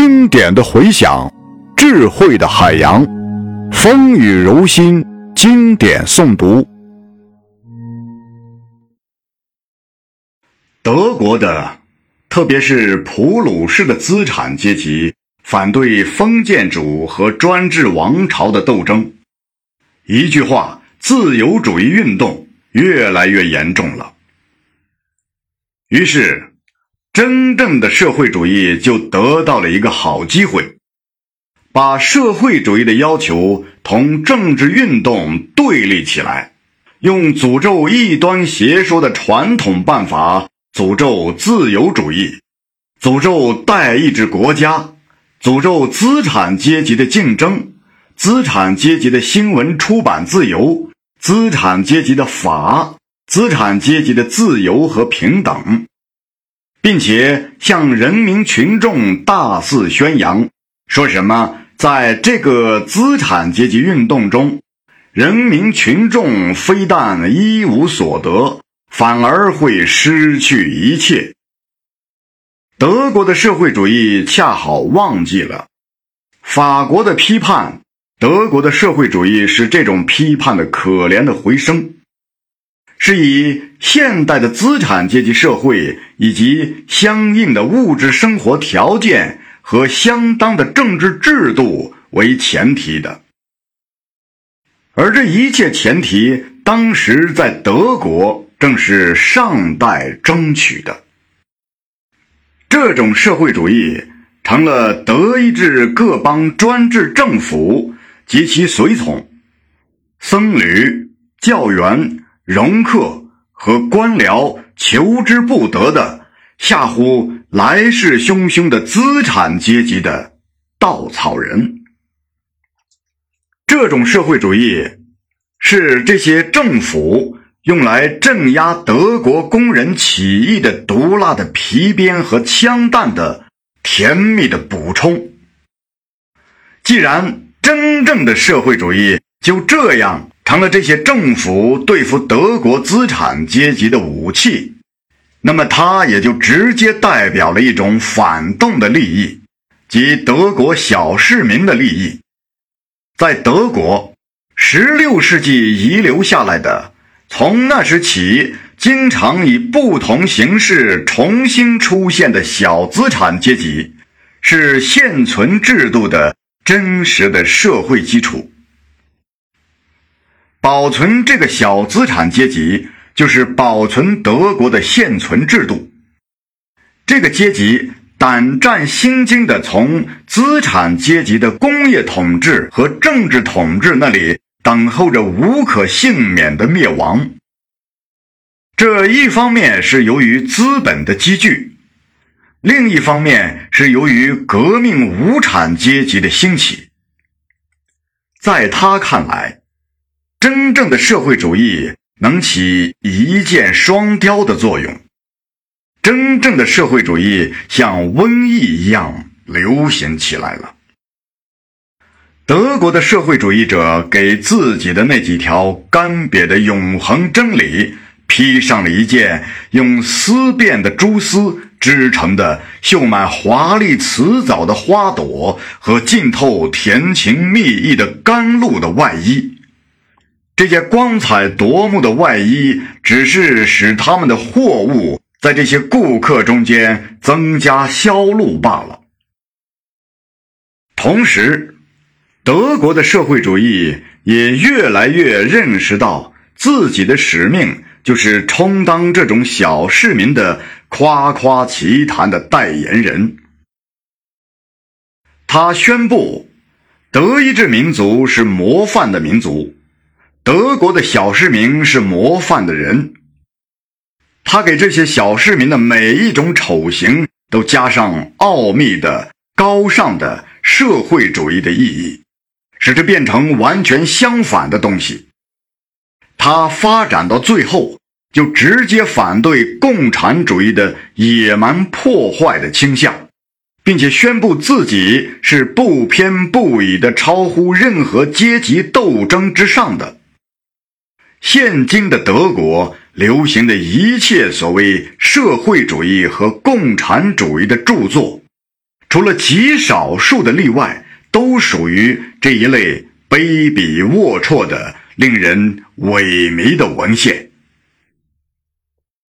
经典的回响，智慧的海洋，风雨柔心，经典诵读。德国的，特别是普鲁士的资产阶级，反对封建主和专制王朝的斗争。一句话，自由主义运动越来越严重了。于是。真正的社会主义就得到了一个好机会，把社会主义的要求同政治运动对立起来，用诅咒异端邪说的传统办法诅咒自由主义，诅咒代议制国家，诅咒资产阶级的竞争，资产阶级的新闻出版自由，资产阶级的法，资产阶级的自由和平等。并且向人民群众大肆宣扬，说什么在这个资产阶级运动中，人民群众非但一无所得，反而会失去一切。德国的社会主义恰好忘记了法国的批判，德国的社会主义是这种批判的可怜的回声。是以现代的资产阶级社会以及相应的物质生活条件和相当的政治制度为前提的，而这一切前提，当时在德国正是尚待争取的。这种社会主义成了德意志各邦专制政府及其随从、僧侣、教员。容克和官僚求之不得的吓唬来势汹汹的资产阶级的稻草人，这种社会主义是这些政府用来镇压德国工人起义的毒辣的皮鞭和枪弹的甜蜜的补充。既然真正的社会主义就这样。成了这些政府对付德国资产阶级的武器，那么它也就直接代表了一种反动的利益，即德国小市民的利益。在德国，16世纪遗留下来的，从那时起经常以不同形式重新出现的小资产阶级，是现存制度的真实的社会基础。保存这个小资产阶级，就是保存德国的现存制度。这个阶级胆战心惊地从资产阶级的工业统治和政治统治那里等候着无可幸免的灭亡。这一方面是由于资本的积聚，另一方面是由于革命无产阶级的兴起。在他看来。真正的社会主义能起一箭双雕的作用。真正的社会主义像瘟疫一样流行起来了。德国的社会主义者给自己的那几条干瘪的永恒真理披上了一件用丝变的蛛丝织成的绣满华丽辞藻的花朵和浸透甜情蜜意的甘露的外衣。这件光彩夺目的外衣，只是使他们的货物在这些顾客中间增加销路罢了。同时，德国的社会主义也越来越认识到自己的使命，就是充当这种小市民的夸夸其谈的代言人。他宣布，德意志民族是模范的民族。德国的小市民是模范的人，他给这些小市民的每一种丑行都加上奥秘的、高尚的社会主义的意义，使之变成完全相反的东西。他发展到最后，就直接反对共产主义的野蛮破坏的倾向，并且宣布自己是不偏不倚的，超乎任何阶级斗争之上的。现今的德国流行的一切所谓社会主义和共产主义的著作，除了极少数的例外，都属于这一类卑鄙龌龊的、令人萎靡的文献。